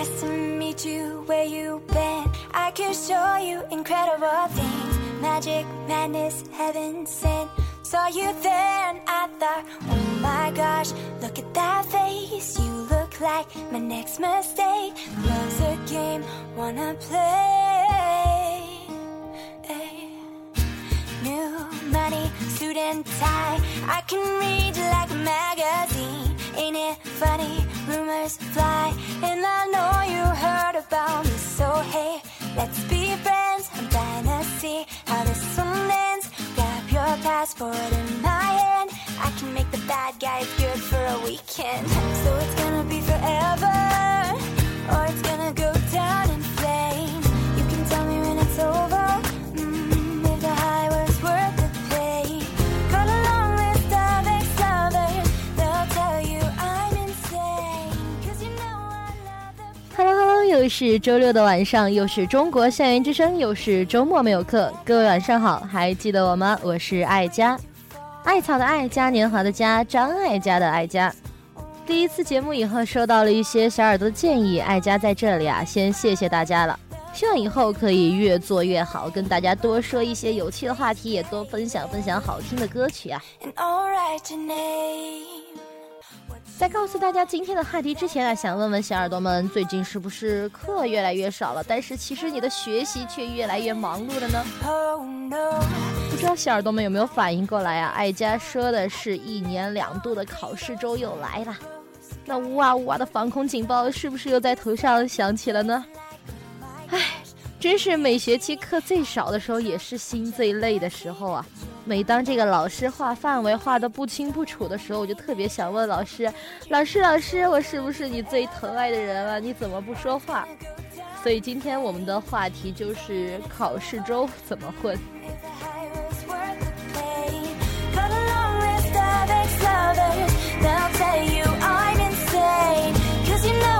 Nice to meet you where you been. I could show you incredible things. Magic, madness, heaven sent. Saw you there and I thought, oh my gosh, look at that face. You look like my next mistake. Love's a game, wanna play. New money, suit and tie. I can read like a magazine. Ain't it funny? Rumors fly, and I know you heard about me. So hey, let's be friends. I'm dying to see how this one ends. Grab your passport in my hand. I can make the bad guys good for a weekend. So it's gonna be forever, 又是周六的晚上，又是中国校园之声，又是周末没有课。各位晚上好，还记得我吗？我是爱佳，艾草的艾，嘉年华的嘉，张艾嘉的艾佳。第一次节目以后，收到了一些小耳朵建议，爱佳在这里啊，先谢谢大家了。希望以后可以越做越好，跟大家多说一些有趣的话题，也多分享分享好听的歌曲啊。在告诉大家今天的话题之前啊，想问问小耳朵们，最近是不是课越来越少了？但是其实你的学习却越来越忙碌了呢？不知道小耳朵们有没有反应过来啊？爱佳说的是一年两度的考试周又来了，那呜哇呜哇的防空警报是不是又在头上响起了呢？唉，真是每学期课最少的时候，也是心最累的时候啊。每当这个老师画范围画的不清不楚的时候，我就特别想问老师：“老师，老师，我是不是你最疼爱的人啊？你怎么不说话？”所以今天我们的话题就是考试周怎么混。'Cause you know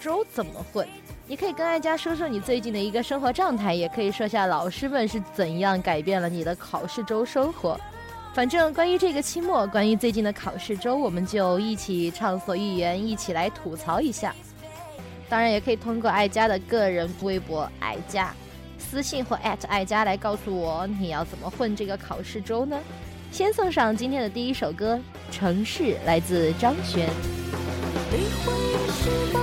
周怎么混？你可以跟爱佳说说你最近的一个生活状态，也可以说下老师们是怎样改变了你的考试周生活。反正关于这个期末，关于最近的考试周，我们就一起畅所欲言，一起来吐槽一下。当然，也可以通过爱佳的个人微博爱佳私信或爱佳来告诉我你要怎么混这个考试周呢？先送上今天的第一首歌《城市》，来自张悬。理会是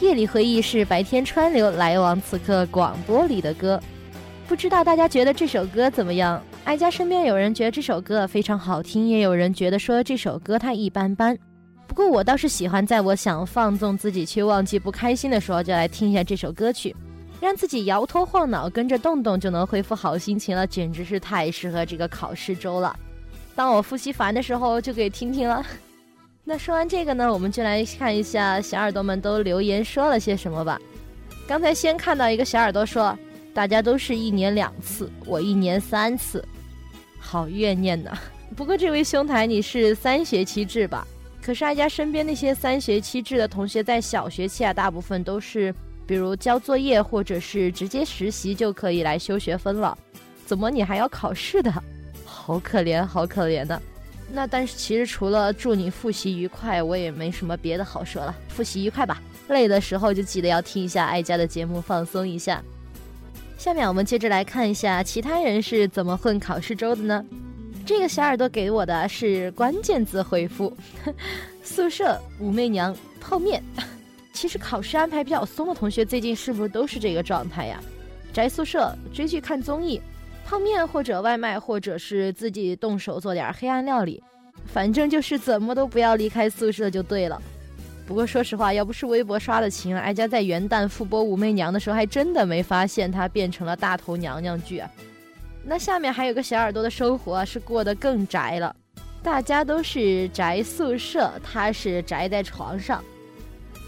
夜里回忆是白天川流，来往此刻广播里的歌。不知道大家觉得这首歌怎么样？哀家身边有人觉得这首歌非常好听，也有人觉得说这首歌它一般般。不过我倒是喜欢在我想放纵自己却忘记不开心的时候，就来听一下这首歌曲，让自己摇头晃脑，跟着动动就能恢复好心情了，简直是太适合这个考试周了。当我复习烦的时候，就可以听听了。那说完这个呢，我们就来看一下小耳朵们都留言说了些什么吧。刚才先看到一个小耳朵说，大家都是一年两次，我一年三次，好怨念呐。不过这位兄台你是三学期制吧？可是哀家身边那些三学期制的同学，在小学期啊，大部分都是比如交作业或者是直接实习就可以来修学分了。怎么你还要考试的？好可怜，好可怜的。那但是其实除了祝你复习愉快，我也没什么别的好说了。复习愉快吧，累的时候就记得要听一下爱家的节目，放松一下。下面我们接着来看一下其他人是怎么混考试周的呢？这个小耳朵给我的是关键字回复：宿舍、武媚娘、泡面。其实考试安排比较松的同学，最近是不是都是这个状态呀？宅宿舍、追剧、看综艺。泡面或者外卖，或者是自己动手做点黑暗料理，反正就是怎么都不要离开宿舍就对了。不过说实话，要不是微博刷的勤，哀家在元旦复播武媚娘的时候，还真的没发现她变成了大头娘娘剧啊。那下面还有个小耳朵的生活是过得更宅了，大家都是宅宿舍，他是宅在床上。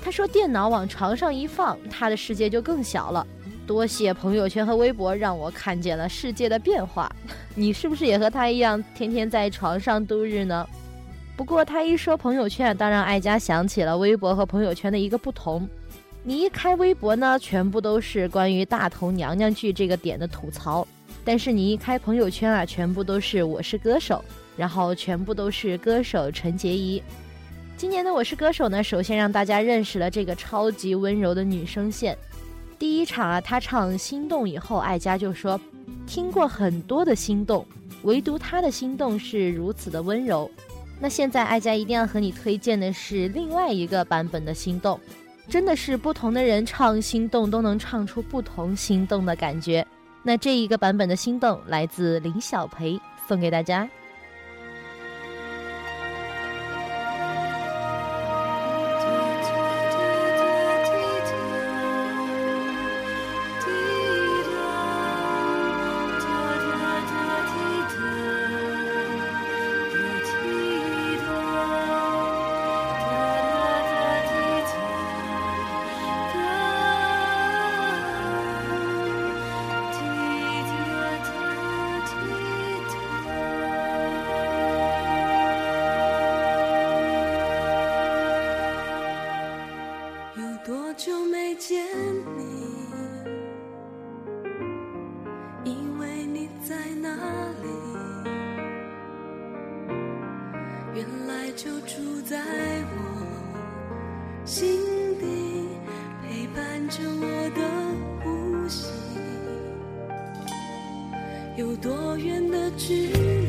他说电脑往床上一放，他的世界就更小了。多谢朋友圈和微博，让我看见了世界的变化。你是不是也和他一样，天天在床上度日呢？不过他一说朋友圈，当然爱家想起了微博和朋友圈的一个不同。你一开微博呢，全部都是关于大头娘娘剧这个点的吐槽；但是你一开朋友圈啊，全部都是我是歌手，然后全部都是歌手陈洁仪。今年的我是歌手呢，首先让大家认识了这个超级温柔的女声线。第一场啊，他唱《心动》以后，爱佳就说，听过很多的心动，唯独他的心动是如此的温柔。那现在艾佳一定要和你推荐的是另外一个版本的《心动》，真的是不同的人唱《心动》都能唱出不同心动的感觉。那这一个版本的《心动》来自林小培，送给大家。见你？以为你在哪里？原来就住在我心底，陪伴着我的呼吸。有多远的距离？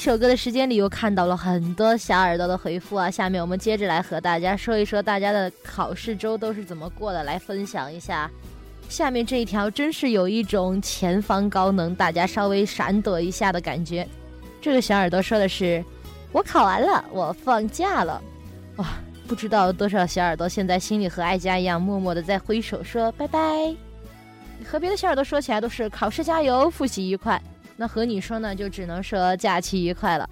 首歌的时间里，又看到了很多小耳朵的回复啊。下面我们接着来和大家说一说大家的考试周都是怎么过的，来分享一下。下面这一条真是有一种前方高能，大家稍微闪躲一下的感觉。这个小耳朵说的是：“我考完了，我放假了。”哇，不知道多少小耳朵现在心里和爱佳一样，默默的在挥手说拜拜。和别的小耳朵说起来都是考试加油，复习愉快。那和你说呢，就只能说假期愉快了。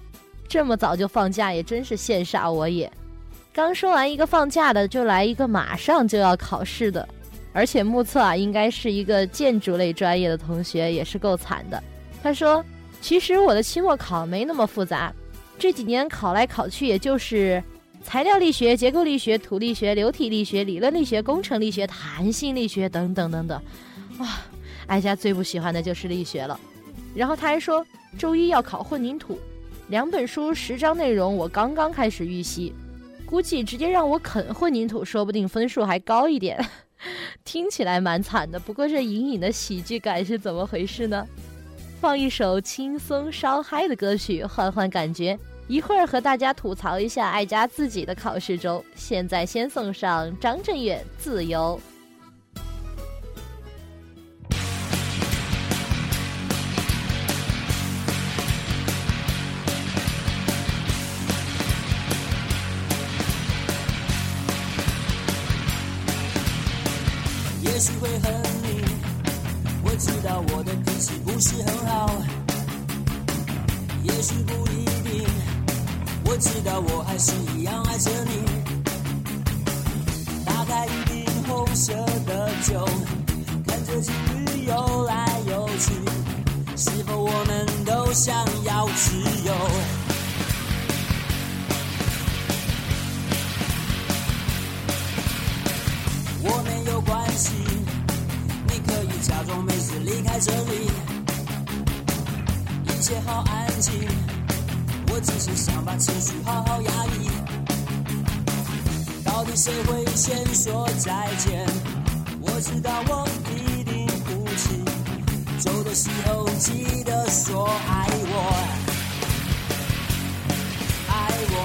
这么早就放假，也真是羡煞我也。刚说完一个放假的，就来一个马上就要考试的，而且目测啊，应该是一个建筑类专业的同学，也是够惨的。他说：“其实我的期末考没那么复杂，这几年考来考去，也就是材料力学、结构力学、土力学、流体力学、理论力学、工程力学、弹性力学等等等等。”哇，哀家最不喜欢的就是力学了。然后他还说，周一要考混凝土，两本书十章内容我刚刚开始预习，估计直接让我啃混凝土，说不定分数还高一点。听起来蛮惨的，不过这隐隐的喜剧感是怎么回事呢？放一首轻松稍嗨的歌曲，换换感觉。一会儿和大家吐槽一下爱家自己的考试周。现在先送上张震岳《自由》。也许会恨你，我知道我的脾气不是很好。也许不一定，我知道我还是一样爱着你。打开一瓶红色的酒，看着情侣游来游去，是否我们都想要自由？离开这里，一切好安静。我只是想把情绪好好压抑。到底谁会先说再见？我知道我一定哭泣，走的时候记得说爱我，爱我，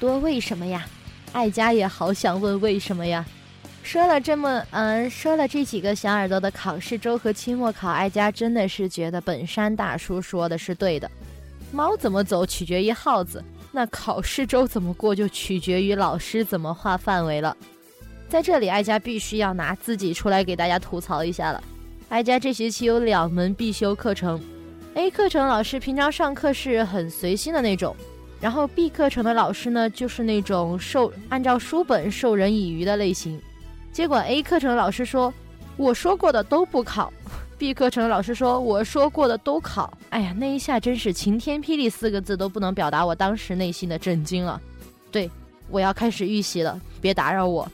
多为什么呀？爱家也好想问为什么呀？说了这么，嗯、说了这几个小耳朵的考试周和期末考，爱家真的是觉得本山大叔说的是对的。猫怎么走取决于耗子，那考试周怎么过就取决于老师怎么划范围了。在这里，哀家必须要拿自己出来给大家吐槽一下了。哀家这学期有两门必修课程，A 课程老师平常上课是很随心的那种，然后 B 课程的老师呢就是那种授按照书本授人以渔的类型。结果 A 课程的老师说：“我说过的都不考。”B 课程的老师说：“我说过的都考。”哎呀，那一下真是晴天霹雳四个字都不能表达我当时内心的震惊了。对，我要开始预习了，别打扰我。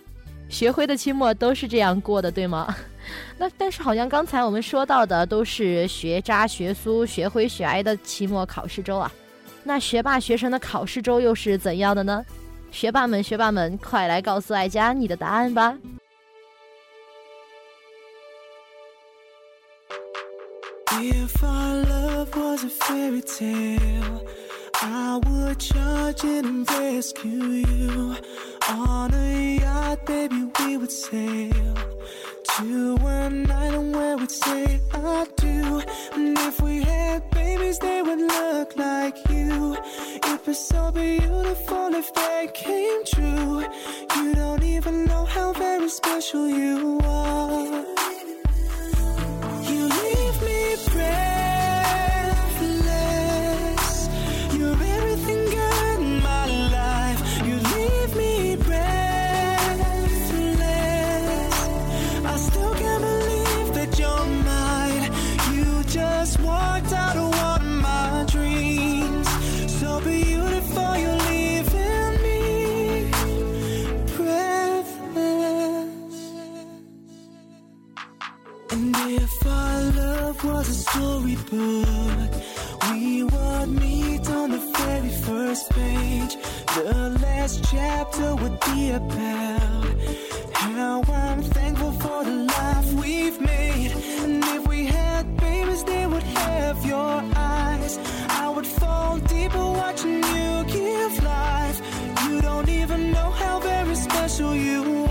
学会的期末都是这样过的，对吗？那但是好像刚才我们说到的都是学渣学苏学灰学哀的期末考试周啊，那学霸学神的考试周又是怎样的呢？学霸们学霸们，快来告诉爱佳你的答案吧！If our love was a fairy tale, I would charge it and rescue you. On a yacht, baby, we would sail to an island where we'd say I do. And if we had babies, they would look like you. It'd be so beautiful if they came true. You don't even know how very special you are. Storybook, we would meet on the very first page. The last chapter would be about how I'm thankful for the life we've made. And if we had babies, they would have your eyes. I would fall deeper watching you give life. You don't even know how very special you are.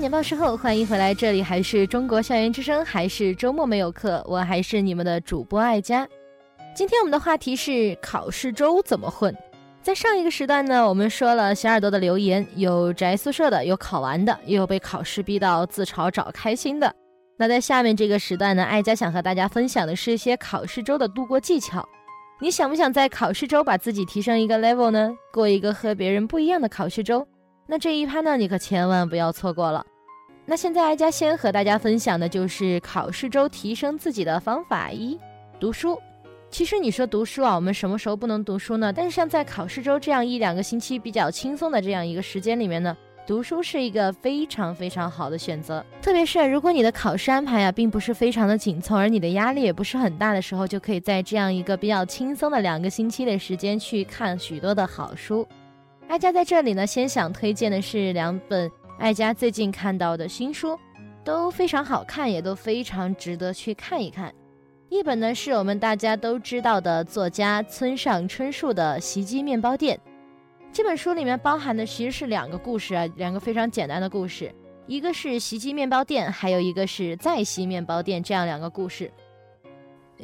年报时后，欢迎回来，这里还是中国校园之声，还是周末没有课，我还是你们的主播爱佳。今天我们的话题是考试周怎么混。在上一个时段呢，我们说了小耳朵的留言，有宅宿舍的，有考完的，也有被考试逼到自嘲找开心的。那在下面这个时段呢，爱佳想和大家分享的是一些考试周的度过技巧。你想不想在考试周把自己提升一个 level 呢？过一个和别人不一样的考试周？那这一趴呢，你可千万不要错过了。那现在，哀家先和大家分享的就是考试周提升自己的方法一：读书。其实你说读书啊，我们什么时候不能读书呢？但是像在考试周这样一两个星期比较轻松的这样一个时间里面呢，读书是一个非常非常好的选择。特别是如果你的考试安排啊，并不是非常的紧凑，而你的压力也不是很大的时候，就可以在这样一个比较轻松的两个星期的时间去看许多的好书。哀家在这里呢，先想推荐的是两本哀家最近看到的新书，都非常好看，也都非常值得去看一看。一本呢是我们大家都知道的作家村上春树的《袭击面包店》。这本书里面包含的其实是两个故事啊，两个非常简单的故事，一个是袭击面包店，还有一个是再袭面包店，这样两个故事。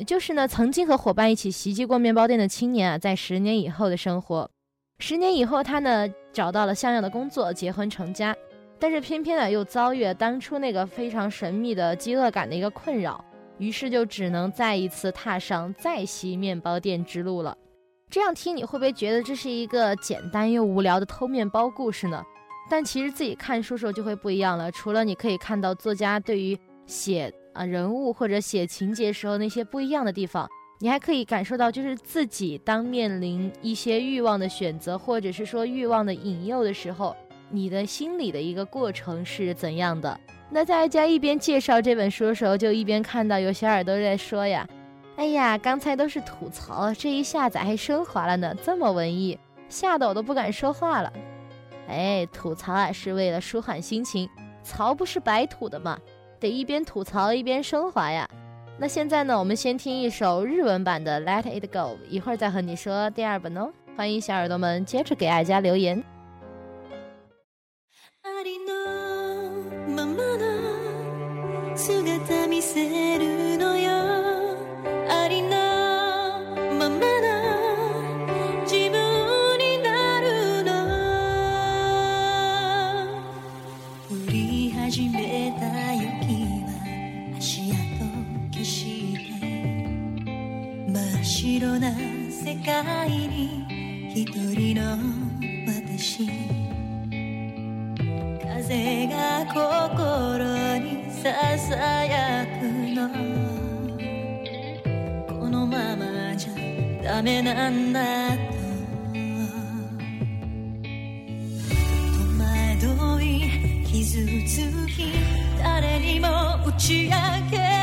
就是呢，曾经和伙伴一起袭击过面包店的青年啊，在十年以后的生活。十年以后，他呢找到了像样的工作，结婚成家，但是偏偏呢又遭遇了当初那个非常神秘的饥饿感的一个困扰，于是就只能再一次踏上再袭面包店之路了。这样听你会不会觉得这是一个简单又无聊的偷面包故事呢？但其实自己看书时候就会不一样了。除了你可以看到作家对于写啊人物或者写情节时候那些不一样的地方，你还可以感受到，就是自己当面临一些欲望的选择，或者是说欲望的引诱的时候，你的心里的一个过程是怎样的？那在大家一边介绍这本书的时候，就一边看到有小耳朵在说呀：“哎呀，刚才都是吐槽，这一下咋还升华了呢？这么文艺，吓得我都不敢说话了。”哎，吐槽啊是为了舒缓心情，槽不是白吐的嘛，得一边吐槽一边升华呀。那现在呢，我们先听一首日文版的《Let It Go》，一会儿再和你说第二本哦。欢迎小耳朵们接着给爱家留言。りのままの姿見せるのよ。ありのままの自分になるの。降り始めた雪は足跡消して。真っ白な世界に一人の私。風が心にささやくの。このままじゃダメなんだと。戸惑い傷つき誰にも打ち明け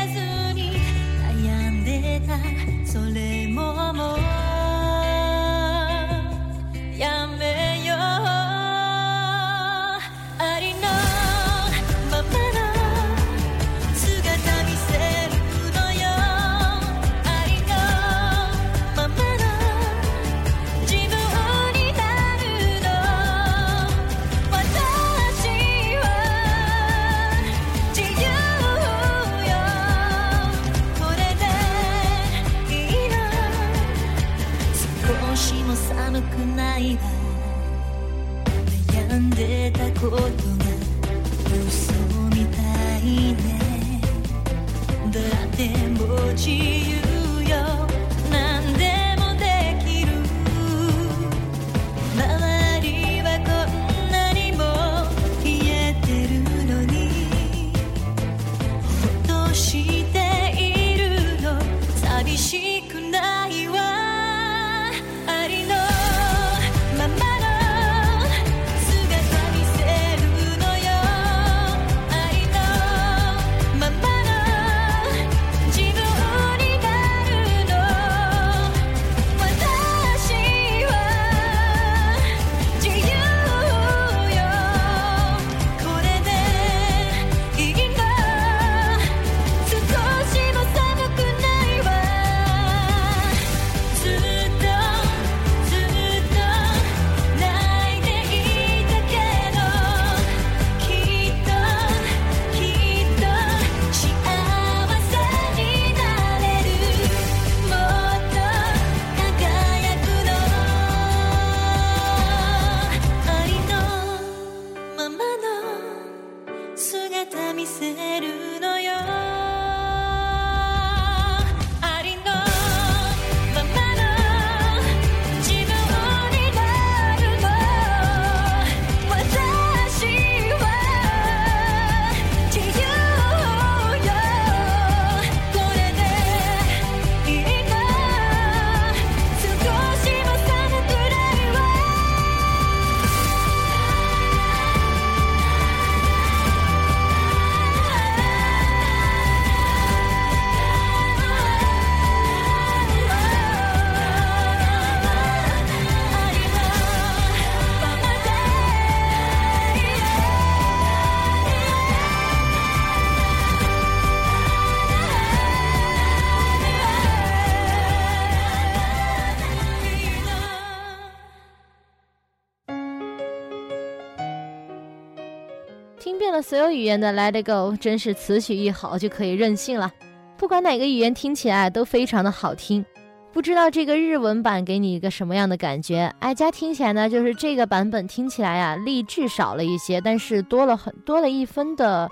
听遍了所有语言的《Let It Go》，真是词曲一好就可以任性了。不管哪个语言听起来都非常的好听。不知道这个日文版给你一个什么样的感觉？哀家听起来呢，就是这个版本听起来啊，励志少了一些，但是多了很多了一分的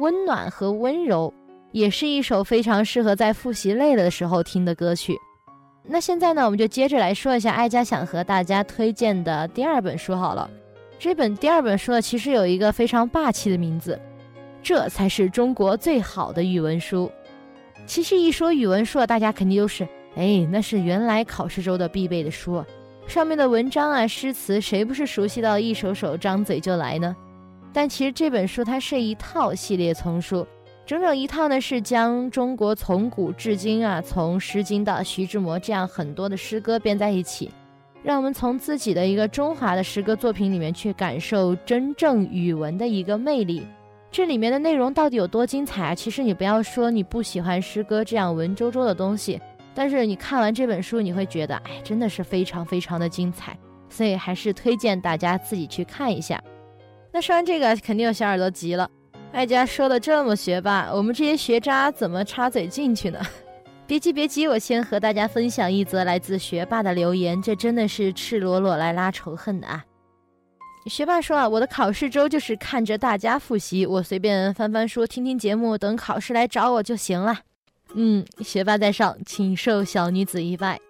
温暖和温柔，也是一首非常适合在复习累了的时候听的歌曲。那现在呢，我们就接着来说一下哀家想和大家推荐的第二本书好了。这本第二本书呢，其实有一个非常霸气的名字，这才是中国最好的语文书。其实一说语文书，大家肯定都是，哎，那是原来考试周的必备的书。上面的文章啊、诗词，谁不是熟悉到一首首张嘴就来呢？但其实这本书它是一套系列丛书，整整一套呢是将中国从古至今啊，从《诗经》到徐志摩这样很多的诗歌编在一起，让我们从自己的一个中华的诗歌作品里面去感受真正语文的一个魅力。这里面的内容到底有多精彩啊？其实你不要说你不喜欢诗歌这样文绉绉的东西，但是你看完这本书，你会觉得，哎，真的是非常非常的精彩。所以还是推荐大家自己去看一下。那说完这个，肯定有小耳朵急了。艾佳说的这么学霸，我们这些学渣怎么插嘴进去呢？别急别急，我先和大家分享一则来自学霸的留言，这真的是赤裸裸来拉仇恨的啊！学霸说啊，我的考试周就是看着大家复习，我随便翻翻书、听听节目，等考试来找我就行了。嗯，学霸在上，请受小女子一拜。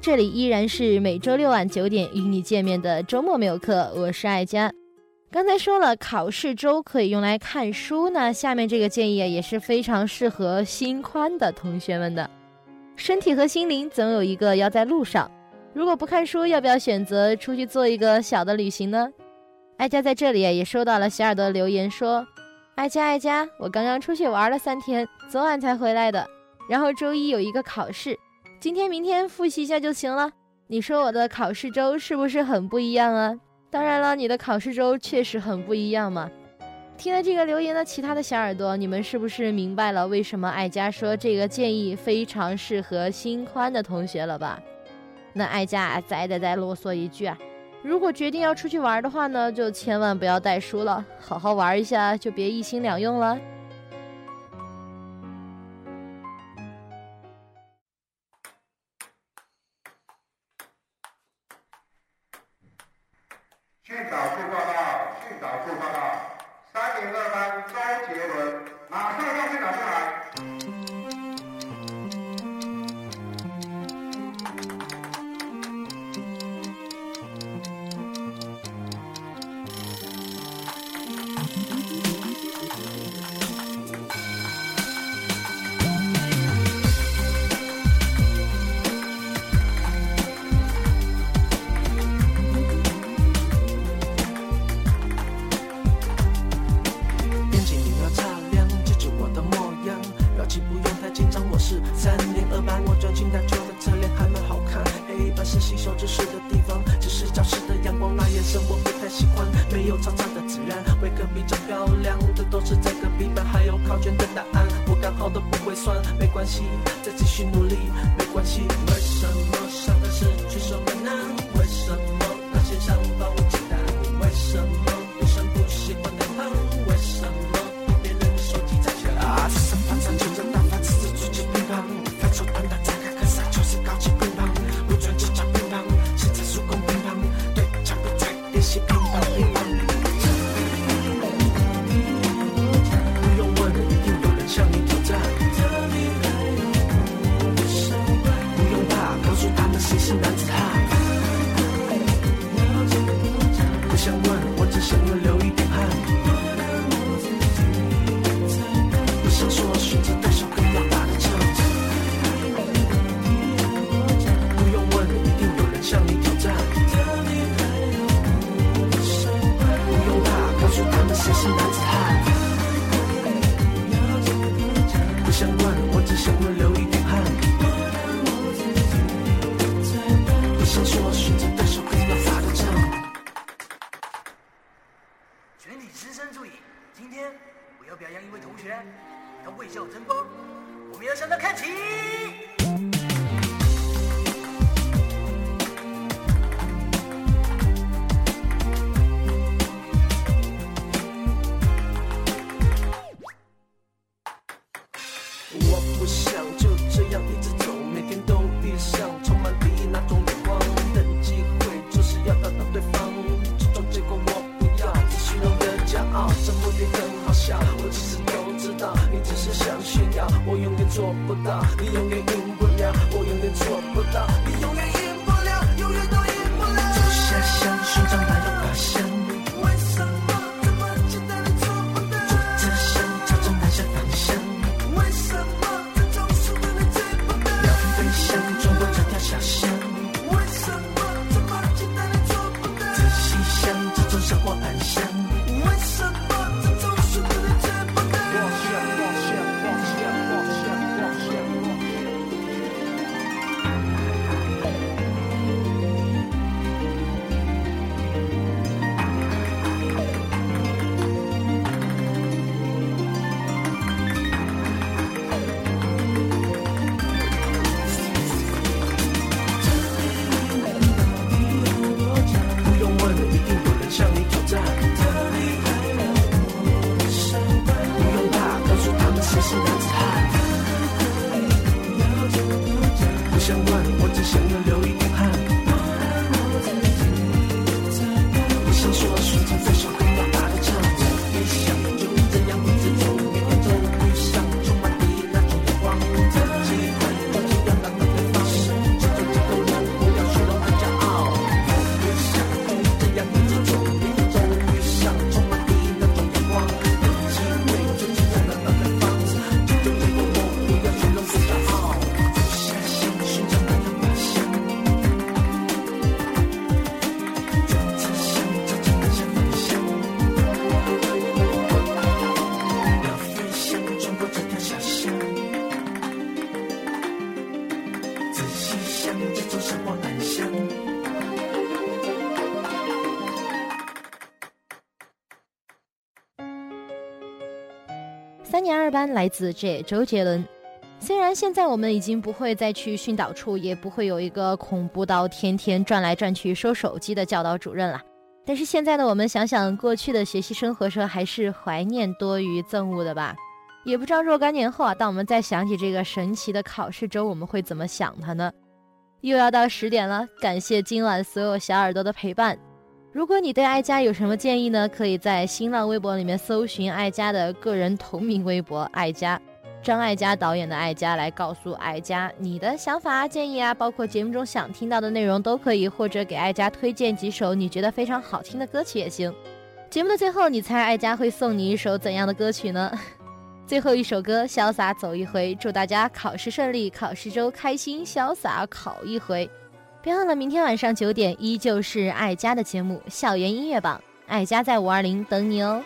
这里依然是每周六晚九点与你见面的周末没有课，我是爱佳。刚才说了，考试周可以用来看书呢，下面这个建议啊也是非常适合心宽的同学们的。身体和心灵总有一个要在路上，如果不看书，要不要选择出去做一个小的旅行呢？爱佳在这里啊也收到了小耳朵的留言说，爱佳爱佳，我刚刚出去玩了三天，昨晚才回来的，然后周一有一个考试。今天明天复习一下就行了，你说我的考试周是不是很不一样啊？当然了，你的考试周确实很不一样嘛。听了这个留言的其他的小耳朵，你们是不是明白了为什么艾佳说这个建议非常适合心宽的同学了吧？那艾佳啊，再再再啰嗦一句啊，如果决定要出去玩的话呢，就千万不要带书了，好好玩一下，就别一心两用了。导数报告导数报告三零二班周杰伦马上二班来自这周杰伦。虽然现在我们已经不会再去训导处，也不会有一个恐怖到天天转来转去收手机的教导主任了，但是现在的我们想想过去的学习生活时，还是怀念多于憎恶的吧。也不知道若干年后啊，当我们再想起这个神奇的考试周，我们会怎么想它呢？又要到十点了，感谢今晚所有小耳朵的陪伴。如果你对爱家有什么建议呢？可以在新浪微博里面搜寻爱家的个人同名微博“爱家”，张艾嘉导演的爱家来告诉爱家你的想法啊、建议啊，包括节目中想听到的内容都可以，或者给爱家推荐几首你觉得非常好听的歌曲也行。节目的最后，你猜爱家会送你一首怎样的歌曲呢？最后一首歌，潇洒走一回，祝大家考试顺利，考试周开心潇洒考一回。别忘了，明天晚上九点依旧是爱家的节目《校园音乐榜》，爱家在五二零等你哦。